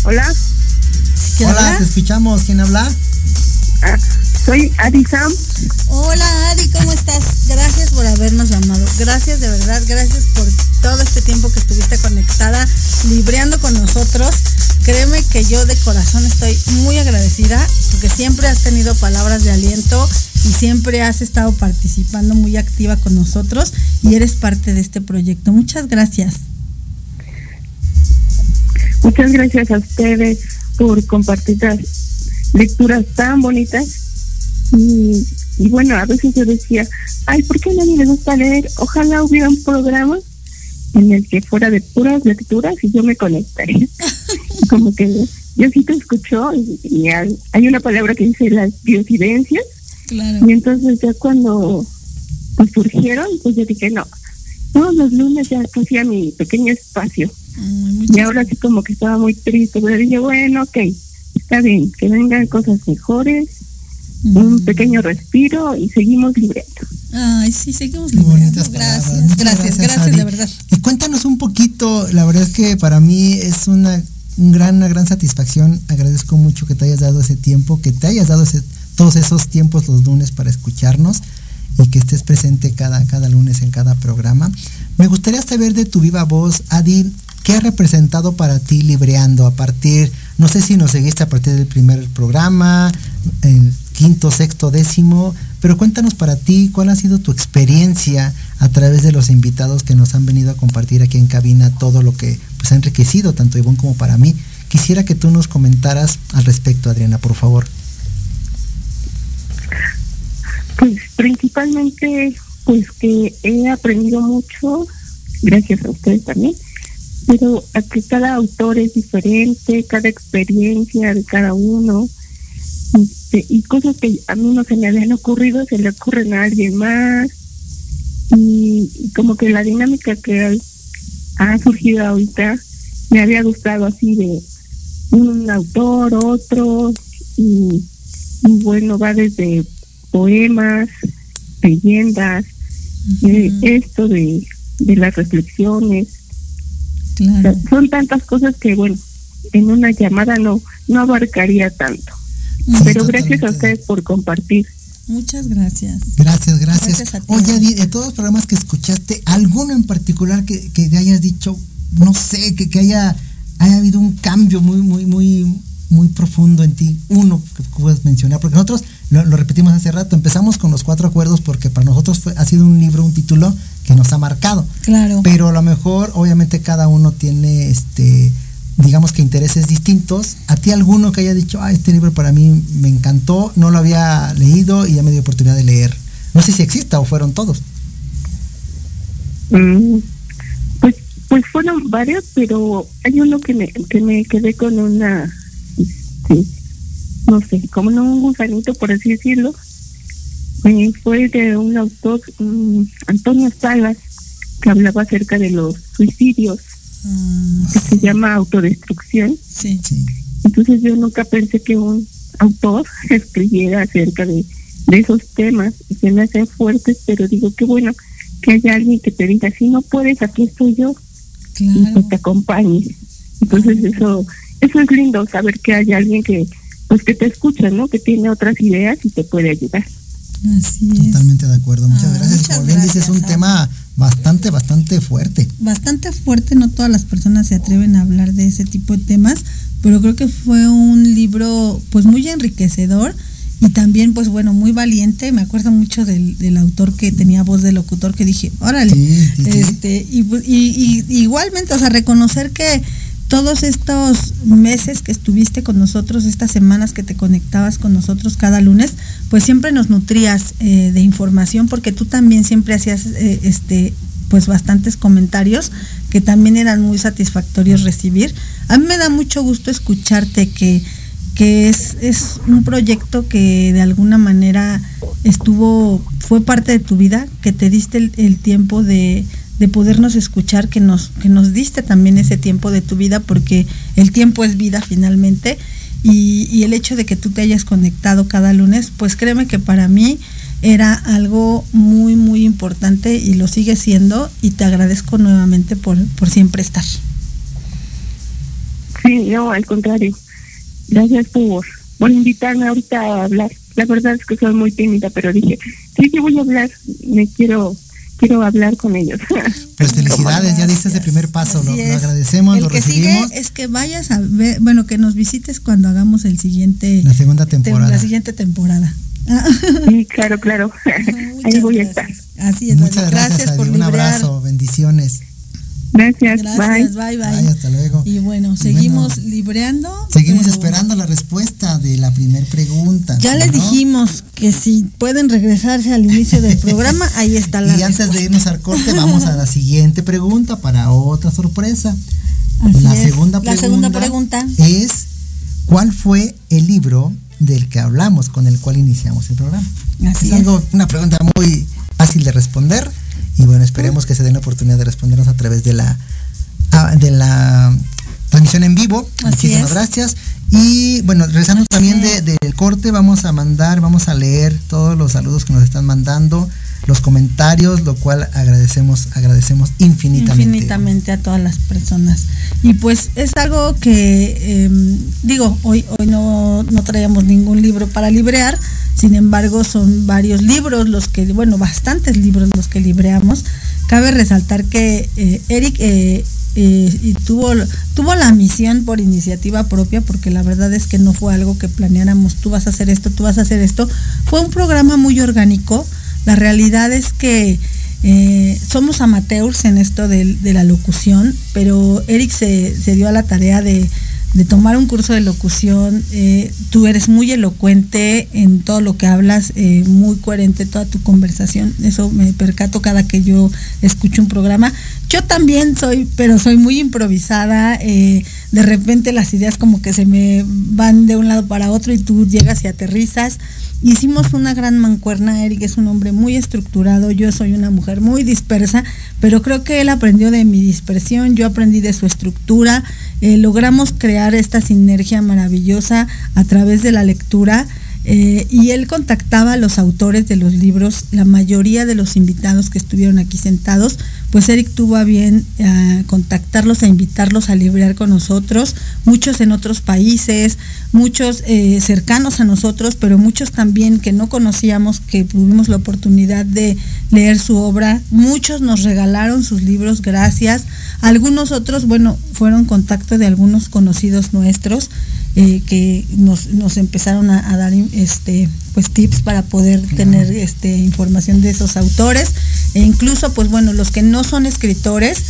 Hola. Hola, te escuchamos. ¿Quién habla? Ah, soy Adi Sam. Hola Adi, ¿cómo estás? Gracias por habernos llamado. Gracias de verdad, gracias por todo este tiempo que estuviste conectada, libreando con nosotros. Créeme que yo de corazón estoy muy agradecida porque siempre has tenido palabras de aliento y siempre has estado participando muy activa con nosotros y eres parte de este proyecto. Muchas gracias. Muchas gracias a ustedes por compartir las lecturas tan bonitas y, y bueno, a veces yo decía, ay, ¿por qué a nadie le gusta leer? Ojalá hubiera un programa en el que fuera de puras lecturas y yo me conectaría. (laughs) Como que yo sí te escucho y, hay, una palabra que dice las diosidencias. Y entonces ya cuando pues, surgieron, pues yo dije, no, todos los lunes ya hacía mi pequeño espacio. y ahora sí como que estaba muy triste, pero dije, bueno, ok, está bien, que vengan cosas mejores, un pequeño respiro y seguimos librando. Ay, sí, seguimos librando. Gracias, gracias, gracias, de verdad. Y cuéntanos un poquito, la verdad es que para mí es una, gran, una gran satisfacción. Agradezco mucho que te hayas dado ese tiempo, que te hayas dado todos esos tiempos los lunes para escucharnos y que estés presente cada, cada lunes en cada programa. Me gustaría saber de tu viva voz, Adi, ¿qué ha representado para ti Libreando a partir, no sé si nos seguiste a partir del primer programa, el quinto, sexto, décimo, pero cuéntanos para ti cuál ha sido tu experiencia a través de los invitados que nos han venido a compartir aquí en cabina todo lo que pues ha enriquecido tanto Ivonne como para mí. Quisiera que tú nos comentaras al respecto, Adriana, por favor. Pues principalmente pues que he aprendido mucho, gracias a ustedes también, pero a que cada autor es diferente, cada experiencia de cada uno, este, y cosas que a mí no se me habían ocurrido, se le ocurren a alguien más, y, como que la dinámica que ha surgido ahorita me había gustado así de un autor, otro, y bueno, va desde poemas, leyendas, esto de, las reflexiones. Son tantas cosas que, bueno, en una llamada no, no abarcaría tanto. Pero gracias a ustedes por compartir. Muchas gracias. Gracias, gracias. Oye, de todos los programas que escuchaste, ¿alguno en particular que, que te hayas dicho, no sé, que, que haya, haya habido un cambio muy, muy, muy, muy profundo en ti? Uno que puedes mencionar, porque nosotros lo, repetimos hace rato, empezamos con los cuatro acuerdos porque para nosotros fue, ha sido un libro, un título que nos ha marcado. Claro. Pero a lo mejor, obviamente, cada uno tiene este digamos que intereses distintos. ¿A ti alguno que haya dicho, ah, este libro para mí me encantó, no lo había leído y ya me dio oportunidad de leer? No sé si exista o fueron todos. Mm, pues, pues fueron varios, pero hay uno que me, que me quedé con una, este, no sé, como no un gusanito, por así decirlo, eh, fue de un autor, mm, Antonio Salas, que hablaba acerca de los suicidios, mm. que se llama autodestrucción. Sí. Entonces yo nunca pensé que un autor (laughs) escribiera acerca de, de esos temas y se me hacen fuertes, pero digo que bueno que haya alguien que te diga, si no puedes, aquí estoy yo y pues te acompañe. Entonces eso eso es lindo, saber que hay alguien que pues que te escucha, ¿no? Que tiene otras ideas y te puede ayudar. Así es. Totalmente de acuerdo. Muchas ah, gracias. Como bien dices, es un tema bastante, bastante fuerte. Bastante fuerte. No todas las personas se atreven a hablar de ese tipo de temas, pero creo que fue un libro, pues, muy enriquecedor y también, pues, bueno, muy valiente. Me acuerdo mucho del, del autor que tenía voz de locutor que dije, órale. este y, y, y igualmente, o sea, reconocer que todos estos meses que estuviste con nosotros, estas semanas que te conectabas con nosotros cada lunes, pues siempre nos nutrías eh, de información porque tú también siempre hacías eh, este pues bastantes comentarios que también eran muy satisfactorios recibir. A mí me da mucho gusto escucharte que, que es, es un proyecto que de alguna manera estuvo, fue parte de tu vida, que te diste el tiempo de, de podernos escuchar, que nos, que nos diste también ese tiempo de tu vida, porque el tiempo es vida finalmente, y, y el hecho de que tú te hayas conectado cada lunes, pues créeme que para mí era algo muy, muy importante y lo sigue siendo, y te agradezco nuevamente por, por siempre estar. Sí, no, al contrario. Gracias por, por invitarme ahorita a hablar. La verdad es que soy muy tímida, pero dije, sí, sí voy a hablar, me quiero quiero hablar con ellos. (laughs) Pues felicidades, ya diste ese primer paso, lo, lo, agradecemos, el lo que recibimos. Sigue es que vayas a ver, bueno, que nos visites cuando hagamos el siguiente la segunda temporada. La siguiente temporada. Sí, claro, claro. (laughs) Ahí voy gracias. a estar. Así es. Muchas gracias, gracias por un librar. abrazo, bendiciones. Gracias, Gracias, bye. bye, bye. Ay, hasta luego. Y bueno, seguimos bueno, libreando. Seguimos pero esperando la respuesta de la primer pregunta. Ya les ¿no? dijimos que si pueden regresarse al inicio del (laughs) programa, ahí está la Y antes de irnos al corte, vamos a la (laughs) siguiente pregunta para otra sorpresa. Así la, es. segunda La pregunta segunda pregunta. es ¿cuál fue el libro del que hablamos, con el cual iniciamos el programa? Así es es. algo, una pregunta muy fácil de responder y bueno, esperemos que se den la oportunidad de respondernos a través de la ah, de la transmisión en vivo. Así Muchísimas es. gracias. Y bueno, regresando Así también de- del corte, vamos a mandar, vamos a leer todos los saludos que nos están mandando, los comentarios, lo cual agradecemos, agradecemos infinitamente. infinitamente a todas las personas. Y pues es algo que, eh, digo, hoy, hoy no, no traíamos ningún libro para librear, sin embargo son varios libros los que, bueno, bastantes libros los que libreamos. Cabe resaltar que eh, Eric eh, eh, y tuvo, tuvo la misión por iniciativa propia, porque la verdad es que no fue algo que planeáramos, tú vas a hacer esto, tú vas a hacer esto. Fue un programa muy orgánico. La realidad es que eh, somos amateurs en esto de, de la locución, pero Eric se, se dio a la tarea de, de tomar un curso de locución. eh, tú eres muy elocuente en todo lo que hablas, eh, muy coherente toda tu conversación. Eso me percato cada que yo escucho un programa. Yo también soy, pero soy muy improvisada. De repente las ideas como que se me van de un lado para otro y tú llegas y aterrizas. Hicimos una gran mancuerna, Eric es un hombre muy estructurado, yo soy una mujer muy dispersa, pero creo que él aprendió de mi dispersión, yo aprendí de su estructura, eh, logramos crear esta sinergia maravillosa a través de la lectura. Eh, y él contactaba a los autores de los libros, la mayoría de los invitados que estuvieron aquí sentados, pues Eric tuvo a bien eh, contactarlos, a invitarlos a librear con nosotros, muchos en otros países, muchos eh, cercanos a nosotros, pero muchos también que no conocíamos, que tuvimos la oportunidad de leer su obra, muchos nos regalaron sus libros, gracias, algunos otros, bueno, fueron contacto de algunos conocidos nuestros, eh, que nos, nos empezaron a, a dar este pues tips para poder tener este información de esos autores. E incluso pues bueno los que no son escritores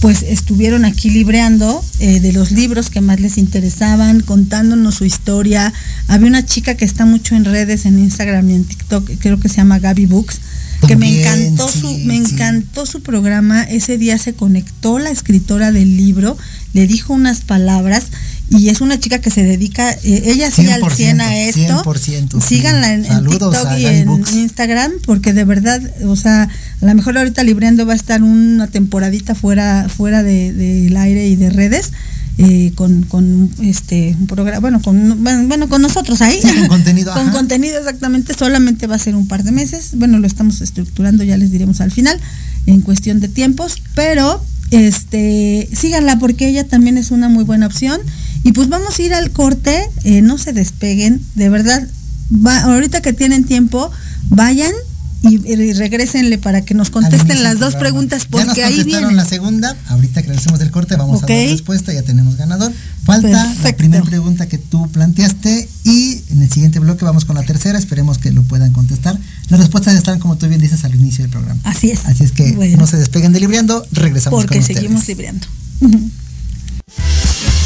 pues estuvieron aquí libreando eh, de los libros que más les interesaban contándonos su historia. Había una chica que está mucho en redes en Instagram y en TikTok creo que se llama Gaby Books que me encantó sí, su me sí. encantó su programa. Ese día se conectó la escritora del libro le dijo unas palabras y es una chica que se dedica, eh, ella sí al 100 a esto. 100%, sí. Síganla en, en TikTok y en Books. Instagram, porque de verdad, o sea, a lo mejor ahorita Libreando va a estar una temporadita fuera, fuera del de, del aire y de redes. eh, con, con este un programa, bueno, con bueno, con nosotros ahí. Sí, con contenido, (laughs) con ajá. contenido exactamente, solamente va a ser un par de meses. Bueno, lo estamos estructurando, ya les diremos al final, en cuestión de tiempos, pero este síganla porque ella también es una muy buena opción. Y pues vamos a ir al corte, eh, no se despeguen, de verdad, va, ahorita que tienen tiempo, vayan y, y regresenle para que nos contesten las dos preguntas, Ya nos porque ahí la segunda, ahorita que regresemos del corte vamos a dar la respuesta, ya tenemos ganador. Falta la primera pregunta que tú planteaste y en el siguiente bloque vamos con la tercera, esperemos que lo puedan contestar. Las respuestas están como tú bien dices al inicio del programa. Así es. Así es que Bueno. no se despeguen de Libriando, regresamos porque con ustedes. seguimos libreando. (laughs)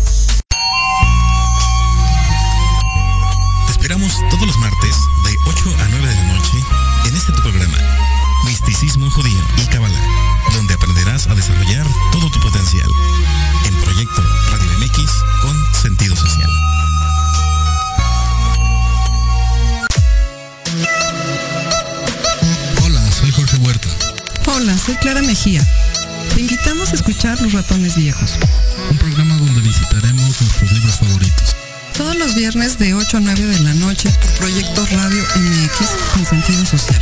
Esperamos todos los martes de 8 a 9 de la noche en este tu programa, Misticismo Judío y Kabbalah, donde aprenderás a desarrollar todo tu potencial en Proyecto Radio MX con sentido social. Hola, soy Jorge Huerta. Hola, soy Clara Mejía. Todos los viernes de 8 a 9 de la noche por Proyecto Radio MX con sentido social.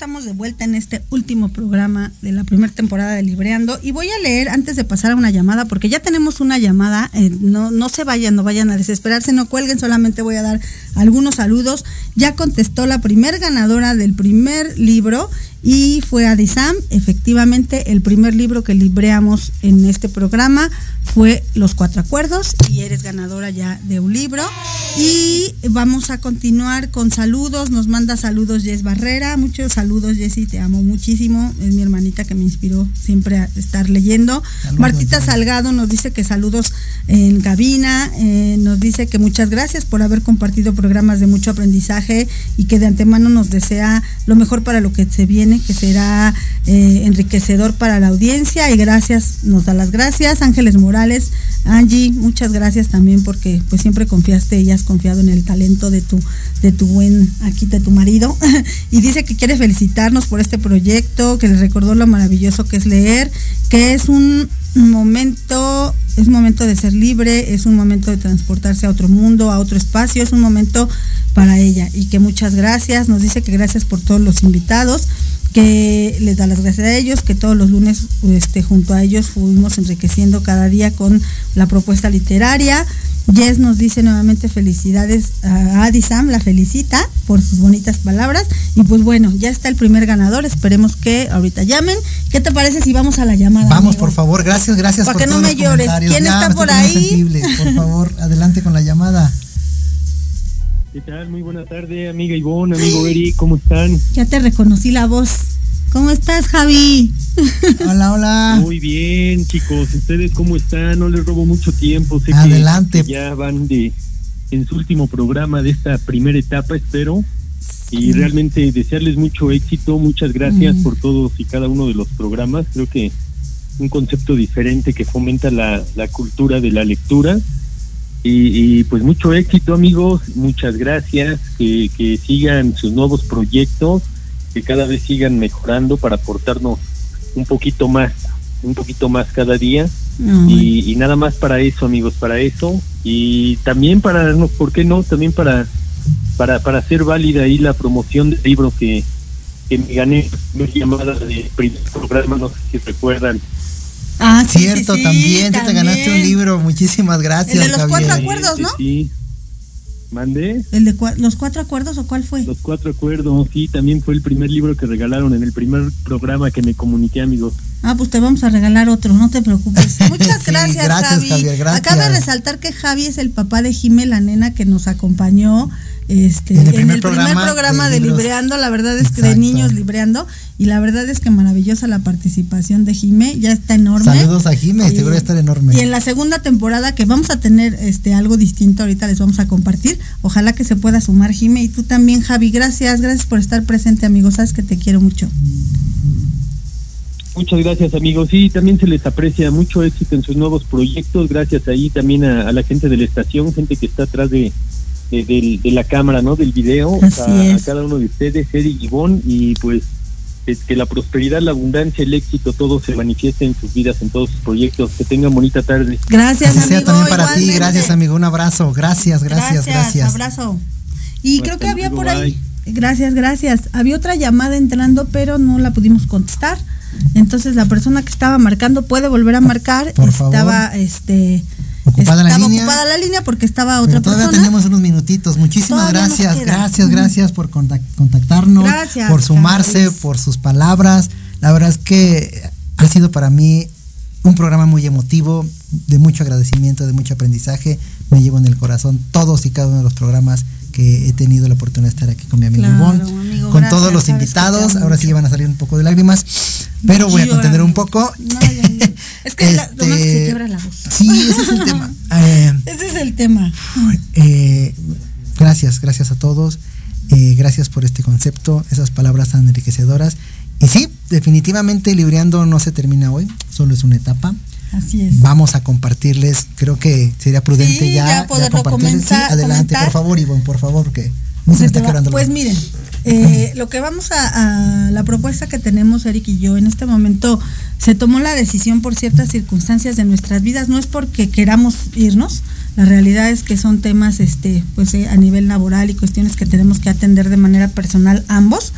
Estamos de vuelta en este último programa de la primera temporada de Libreando y voy a leer antes de pasar a una llamada porque ya tenemos una llamada, eh, no, no se vayan, no vayan a desesperarse, no cuelguen, solamente voy a dar algunos saludos. Ya contestó la primer ganadora del primer libro y fue Adisam. Efectivamente, el primer libro que libreamos en este programa fue Los Cuatro Acuerdos y eres ganadora ya de un libro. Y vamos a continuar con saludos. Nos manda saludos Jess Barrera. Muchos saludos, Jessy, te amo muchísimo. Es mi hermanita que me inspiró siempre a estar leyendo. Martita Salgado nos dice que saludos en cabina. Eh, nos dice que muchas gracias por haber compartido programas de mucho aprendizaje y que de antemano nos desea lo mejor para lo que se viene que será eh, enriquecedor para la audiencia y gracias, nos da las gracias. Ángeles Morales, Angie, muchas gracias también porque pues siempre confiaste y has confiado en el talento de tu, de tu buen, aquí de tu marido. (laughs) y dice que quiere felicitarnos por este proyecto, que le recordó lo maravilloso que es leer, que es un momento, es un momento de ser libre, es un momento de transportarse a otro mundo, a otro espacio, es un momento para ella y que muchas gracias, nos dice que gracias por todos los invitados que les da las gracias a ellos, que todos los lunes este, junto a ellos fuimos enriqueciendo cada día con la propuesta literaria. Jess nos dice nuevamente felicidades a Adisam, la felicita por sus bonitas palabras. Y pues bueno, ya está el primer ganador, esperemos que ahorita llamen. ¿Qué te parece si vamos a la llamada? Vamos, por favor, gracias, gracias. Para que no me llores. ¿Quién está por ahí? Por favor, adelante con la llamada. ¿Qué tal? Muy buena tarde, amiga Ivonne, amigo Eri, ¿cómo están? Ya te reconocí la voz. ¿Cómo estás, Javi? (laughs) Hola, hola. Muy bien, chicos. ¿Ustedes cómo están? No les robo mucho tiempo. Sé Adelante. Que ya van de en su último programa de esta primera etapa, espero. Y realmente desearles mucho éxito. Muchas gracias por todos y cada uno de los programas. Creo que un concepto diferente que fomenta la, la cultura de la lectura y, pues mucho éxito amigos, muchas gracias, que, que sigan sus nuevos proyectos, que cada vez sigan mejorando para aportarnos un poquito más, un poquito más cada día. y, nada más para eso amigos, para eso. Y también para, no, ¿por qué no? También para, para, para hacer válida ahí la promoción del libro que, que me gané, llamada de primer programa, no sé si recuerdan Ah, Cierto, también, te ganaste un libro, muchísimas gracias. El de los cuatro acuerdos, ¿no? Sí. ¿Mandé? ¿El de los cuatro acuerdos o cuál fue? Los cuatro acuerdos, sí, también fue el primer libro que regalaron en el primer programa que me comuniqué, amigos. Ah, pues te vamos a regalar otro, no te preocupes. (laughs) Muchas Sí, gracias, gracias, Javi. Javier, gracias. Acaba de resaltar que Javi es el papá de Jime, la nena que nos acompañó este, En en el primer programa de. Libreando, la verdad es que de niños Libreando, y la verdad es que maravillosa la participación de Jime, ya está enorme. Saludos a Jime, Y- seguro estar enorme. Y en la segunda temporada que vamos a tener este algo distinto, ahorita les vamos a compartir. Ojalá que se pueda sumar Jime y tú también, Javi. Gracias, gracias por estar presente, amigo. Sabes que te quiero mucho. Muchas gracias amigos. Sí, también se les aprecia mucho éxito en sus nuevos proyectos. Gracias ahí también a, a la gente de la estación, gente que está atrás de, de, del- de la cámara, ¿no? Del video. Así a, a cada uno de ustedes, Eddie y Ivonne. Y pues que la prosperidad, la abundancia, el éxito, todo se manifieste en sus vidas, en todos sus proyectos. Que tengan bonita tarde. Gracias, Así sea amigo. también para ti, gracias amigo, un abrazo, gracias, gracias, gracias. Abrazo. Y Hasta creo que había por ahí. bye. Gracias, gracias. Había otra llamada entrando, pero no la pudimos contestar. Entonces la persona que estaba marcando puede volver a marcar. Por favor. estaba este Ocupada la línea. ocupada la línea porque estaba Pero otra todavía persona. tenemos unos minutitos. Muchísimas Todavía gracias, gracias, gracias por contac- contactarnos, Gracias, por sumarse, por sus palabras. La verdad es que ha sido para mí un programa muy emotivo, de mucho agradecimiento, de mucho aprendizaje. Me llevo en el corazón todos y cada uno de los programas que he tenido la oportunidad de estar aquí con mi amigo Claro, Ivonne, amigo, con gracias, todos los invitados. Ahora sí mucho. van a salir un poco de lágrimas, pero voy a contener un poco. No, ya, ya. (laughs) Es que Este, que se quiebra la voz. Sí, ese es el tema. Eh, Ese es el tema. eh, gracias, gracias a todos. Eh, gracias por este concepto, esas palabras tan enriquecedoras. Y sí, definitivamente Libreando no se termina hoy, solo es una etapa. Así es. Vamos a compartirles, creo que sería prudente Sí, ya, ya poderlo. Sí, comenzar- adelante, comentar. por favor, Ivonne, por favor, que no se Se está va- Pues miren, eh, lo que vamos a, la propuesta que tenemos Eric y yo en este momento se tomó la decisión por ciertas circunstancias de nuestras vidas, no es porque queramos irnos, la realidad es que son temas este pues eh, a nivel laboral y cuestiones que tenemos que atender de manera personal ambos.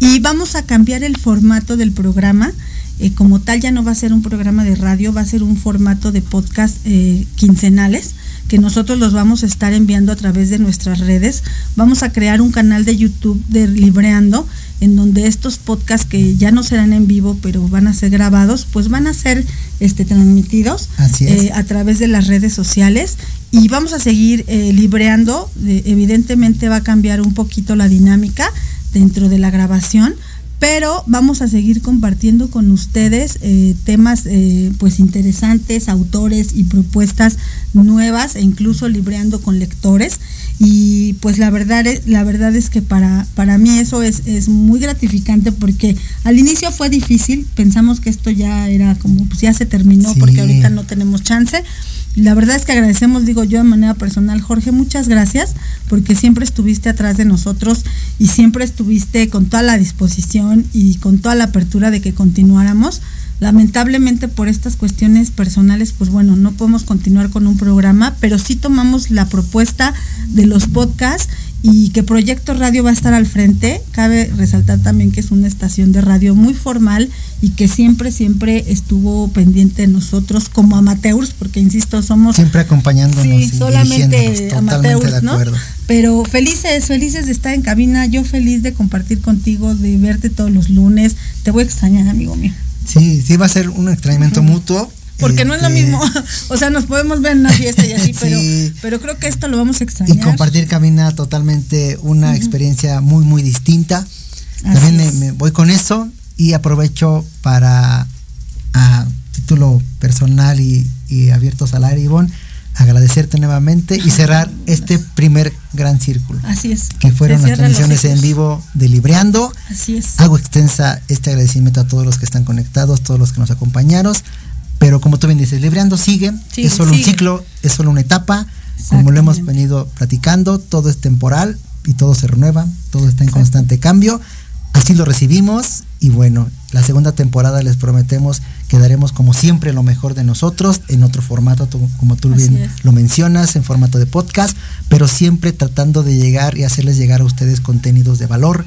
Y vamos a cambiar el formato del programa. eh, como tal ya no va a ser un programa de radio, va a ser un formato de podcast eh, quincenales que nosotros los vamos a estar enviando a través de nuestras redes. Vamos a crear un canal de YouTube de Libreando, en donde estos podcasts que ya no serán en vivo, pero van a ser grabados, pues van a ser este, transmitidos Así es. eh, a través de las redes sociales. Y vamos a seguir eh, libreando. Eh, evidentemente va a cambiar un poquito la dinámica dentro de la grabación pero vamos a seguir compartiendo con ustedes eh, temas eh, pues interesantes, autores y propuestas nuevas e incluso libreando con lectores y pues la verdad es, la verdad es que para, para mí eso es, es muy gratificante porque al inicio fue difícil, pensamos que esto ya era como pues ya se terminó Sí. porque ahorita no tenemos chance. La verdad es que agradecemos, digo yo de manera personal, Jorge, muchas gracias, porque siempre estuviste atrás de nosotros y siempre estuviste con toda la disposición y con toda la apertura de que continuáramos. Lamentablemente por estas cuestiones personales, pues bueno, no podemos continuar con un programa, pero sí tomamos la propuesta de los podcasts y que Proyecto Radio va a estar al frente. Cabe resaltar también que es una estación de radio muy formal y que siempre, siempre estuvo pendiente de nosotros como amateurs, porque insisto, somos Siempre acompañándonos Sí, y solamente amateurs, ¿no? Pero felices, felices de estar en cabina, yo feliz de compartir contigo, de verte todos los lunes. Te voy a extrañar, amigo mío. Sí, sí va a ser un extrañamiento mutuo. Porque no es lo este, mismo, (laughs) o sea, nos podemos ver en una fiesta y así, (laughs) Sí. pero, pero creo que esto lo vamos a y extrañar. compartir cabina totalmente una experiencia muy muy distinta. También me, voy con eso y aprovecho para a título personal y, y abiertos al aire Ivonne agradecerte nuevamente y cerrar este primer gran círculo Así es. que fueron las transmisiones en vivo de Libreando. Así es. hago extensa este agradecimiento a todos los que están conectados todos los que nos acompañaron pero como tú bien dices Libreando sigue Sigue, es solo un ciclo es solo una etapa como lo hemos venido platicando, todo es temporal y todo se renueva, todo está en constante cambio. Así lo recibimos y bueno, la segunda temporada les prometemos que daremos como siempre lo mejor de nosotros en otro formato, como tú Así bien es. lo mencionas, en formato de podcast, pero siempre tratando de llegar y hacerles llegar a ustedes contenidos de valor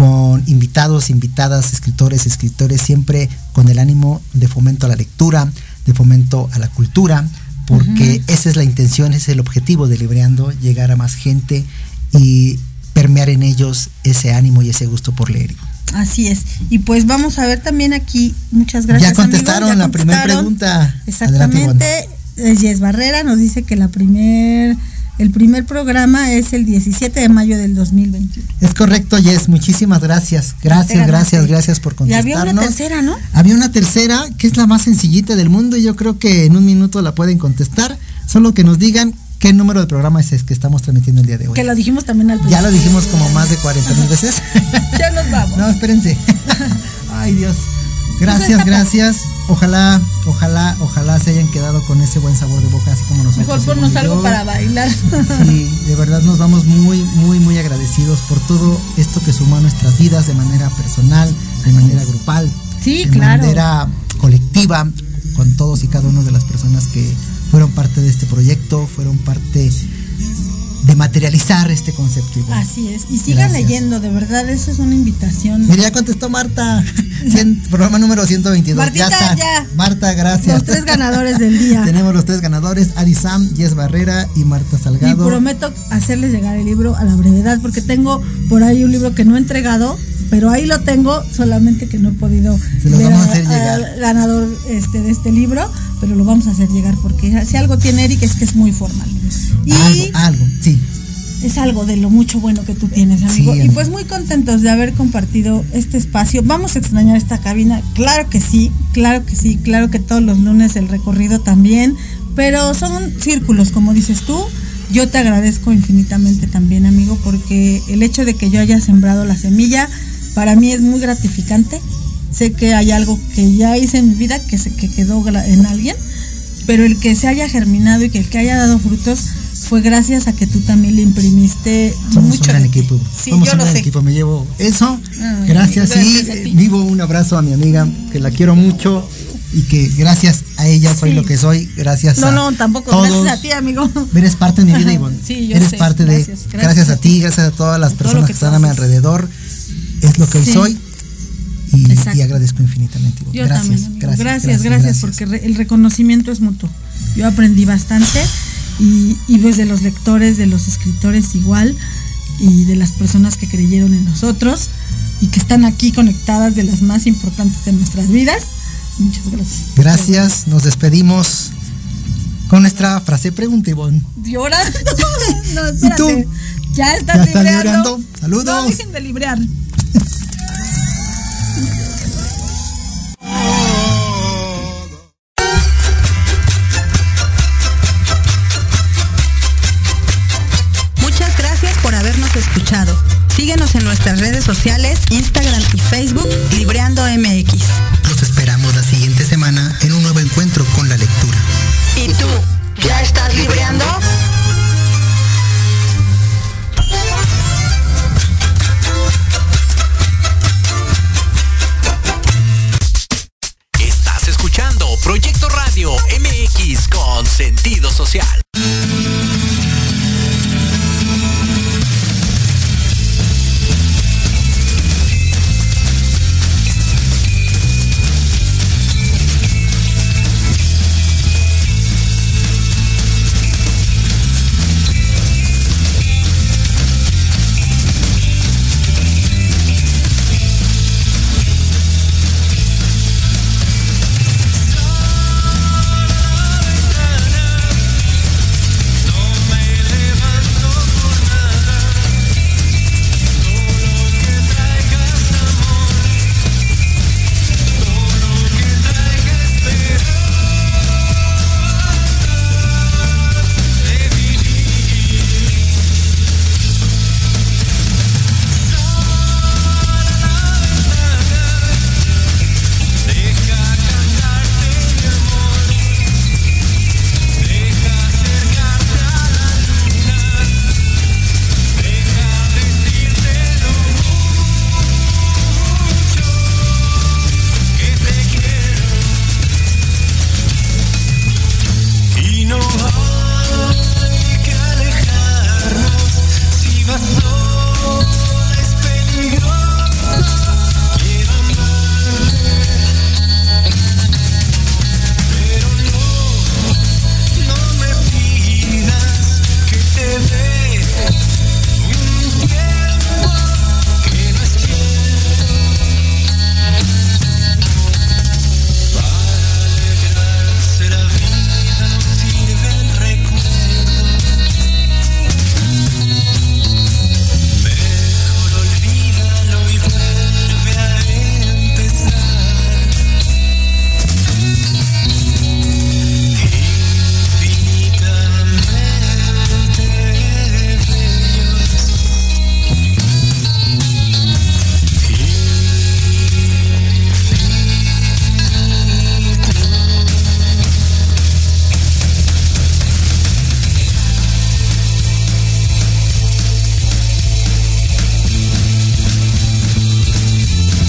con invitados, invitadas, escritores, escritores, siempre con el ánimo de fomento a la lectura, de fomento a la cultura, porque esa es la intención, ese es el objetivo de Libreando, llegar a más gente y permear en ellos ese ánimo y ese gusto por leer. Así es. Y pues vamos a ver también aquí, muchas gracias. Ya contestaron amigos, la primera pregunta. Exactamente. Yes Barrera nos dice que la primer, el primer programa es el 17 de mayo del 2021. Es correcto, Yes. Muchísimas gracias. Gracias, gracias, gracias por contestarnos. Y había una tercera, ¿no? Había una tercera que es la más sencillita del mundo y yo creo que en un minuto la pueden contestar. Solo que nos digan qué número de programa es el que estamos transmitiendo el día de hoy. Que lo dijimos también al principio. Ya lo dijimos como más de 40 mil veces. (laughs) ya nos vamos. No, espérense. (laughs) Ay, Dios. Gracias, gracias. Ojalá, ojalá, ojalá se hayan quedado con ese buen sabor de boca, así como nosotros. Mejor ponnos algo para bailar. Sí, de verdad nos vamos muy, muy, muy agradecidos por todo esto que sumó a nuestras vidas de manera personal, de manera grupal, sí, de claro. manera colectiva, con todos y cada una de las personas que fueron parte de este proyecto, fueron parte de materializar este concepto. Igual. Así es. Y sigan Gracias. leyendo, de verdad, eso es una invitación. Mira, ya contestó Marta. (laughs) Cien, programa número 122. Martita, ya está. Ya. Marta, gracias. Los tres ganadores del día. (laughs) Tenemos los tres ganadores, Ari Sam, Yes Barrera y Marta Salgado. Y prometo hacerles llegar el libro a la brevedad, porque tengo por ahí un libro que no he entregado, pero ahí lo tengo, solamente que no he podido Se lo vamos a hacer llegar. al ganador este, de este libro, pero lo vamos a hacer llegar, porque si algo tiene Eric es que es muy formal. Y algo, algo, sí. Es algo de lo mucho bueno que tú tienes, amigo. Sí, y pues muy contentos de haber compartido este espacio. Vamos a extrañar esta cabina. Claro que sí, claro que sí, claro que todos los lunes el recorrido también. Pero son círculos, como dices tú. Yo te agradezco infinitamente también, amigo, porque el hecho de que yo haya sembrado la semilla, para mí es muy gratificante. Sé que hay algo que ya hice en mi vida que, se, que quedó en alguien, pero el que se haya germinado y que el que haya dado frutos fue gracias a que tú también le imprimiste Somos mucho un gran equipo. Sí, Somos yo un lo gran sé. equipo. Me llevo eso. Ay, gracias, y vivo un abrazo a mi amiga que la quiero mucho y que gracias a ella soy Sí. lo que soy. Gracias No, a no, tampoco. todos. Gracias a ti, amigo. Eres parte de mi vida, (laughs) Ivonne. Sí, yo Eres sé. parte de. Gracias, Gracias, gracias a ti, gracias a todas las personas que que están a mi alrededor. Es lo que hoy Sí. soy. Y, y agradezco infinitamente. Yo gracias, también. gracias, Gracias, gracias, porque re- el reconocimiento es mutuo. Yo aprendí bastante y, y pues de los lectores, de los escritores igual y de las personas que creyeron en nosotros y que están aquí conectadas de las más importantes de nuestras vidas. Muchas gracias. Gracias. Nos despedimos con nuestra frase pregunta, Ivonne. (laughs) ¿Y ahora? no, espérate. tú? Ya estás ¿Ya (laughs) estás libreando. libreando? Saludos. No dejen de librear. En nuestras redes sociales, Instagram y Facebook,